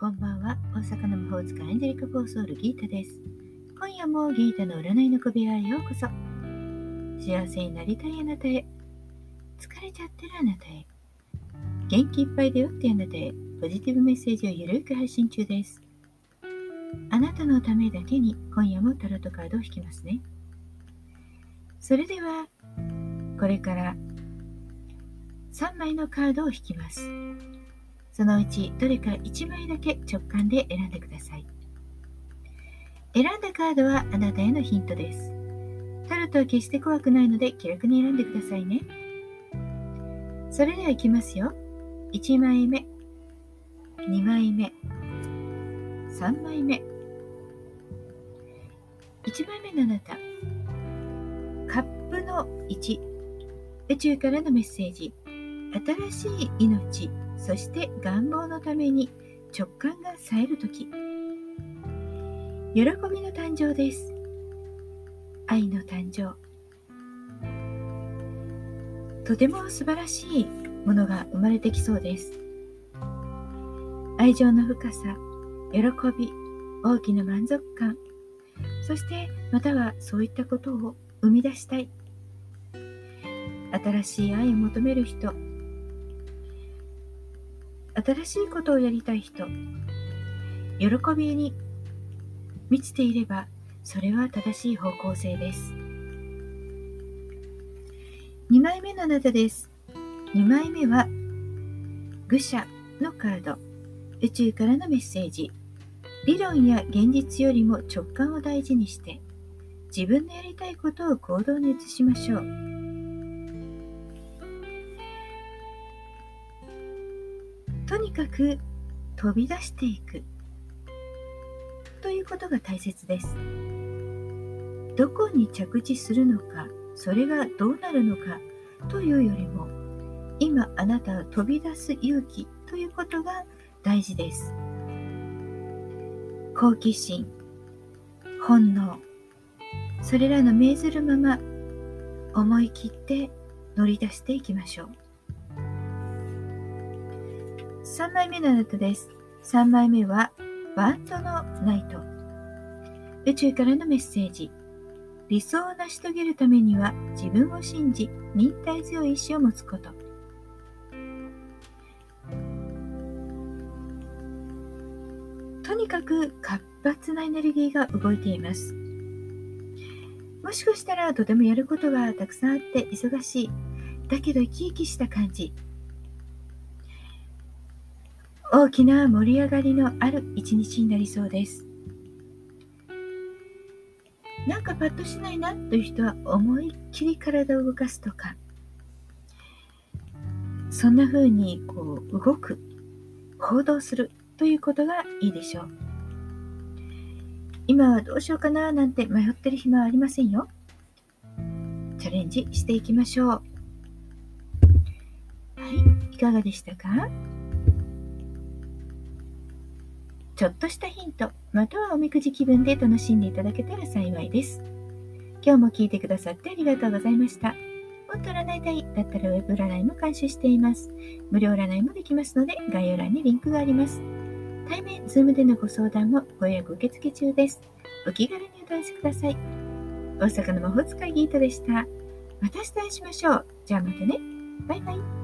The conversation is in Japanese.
こんばんは大阪の魔法使いエンジェリカ・フォーソールギータです。今夜もギータの占いの小部屋へようこそ。幸せになりたいあなたへ。疲れちゃってるあなたへ。元気いっぱいだよってあなたへ。ポジティブメッセージをゆるく配信中です。あなたのためだけに今夜もタロットカードを引きますね。それでは、これから3枚のカードを引きます。そのうちどれか1枚だけ直感で選んでください。選んだカードはあなたへのヒントです。タロットは決して怖くないので気楽に選んでくださいね。それではいきますよ。1枚目、2枚目、3枚目。1枚目のあなた。カップの1。宇宙からのメッセージ。新しい命。そして願望のために直感が冴える時。喜びの誕生です。愛の誕生。とても素晴らしいものが生まれてきそうです。愛情の深さ喜び大きな満足感。そしてまたはそういったことを生み出したい。新しい愛を求める人。新しいことをやりたい人。喜びに満ちていればそれは正しい方向性です。2枚目のあなたです。2枚目は愚者のカード。宇宙からのメッセージ。理論や現実よりも直感を大事にして自分のやりたいことを行動に移しましょう。とにかく飛び出していくということが大切です。どこに着地するのか、それがどうなるのかというよりも、今あなたは飛び出す勇気ということが大事です。好奇心、本能、それらの命ずるまま思い切って乗り出していきましょう。3枚目のあなたです。3枚目は、バンドのナイト。宇宙からのメッセージ。理想を成し遂げるためには、自分を信じ、忍耐強い意志を持つこと。とにかく活発なエネルギーが動いています。もしかしたらとてもやることがたくさんあって忙しい。だけど生き生きした感じ。大きな盛り上がりのある一日になりそうです。なんかパッとしないなという人は思いっきり体を動かすとか、そんな風にこう動く、行動するということがいいでしょう。今はどうしようかななんて迷ってる暇はありませんよ。チャレンジしていきましょう。はい、いかがでしたか？ちょっとしたヒント、またはおみくじ気分で楽しんでいただけたら幸いです。今日も聞いてくださってありがとうございました。もっと占いたいだったらウェブ占いも監修しています。無料占いもできますので概要欄にリンクがあります。対面、ズームでのご相談もご予約受付中です。お気軽にお問い合わせください。大阪の魔法使いギータでした。また明日お会いしましょう。じゃあまたね。バイバイ。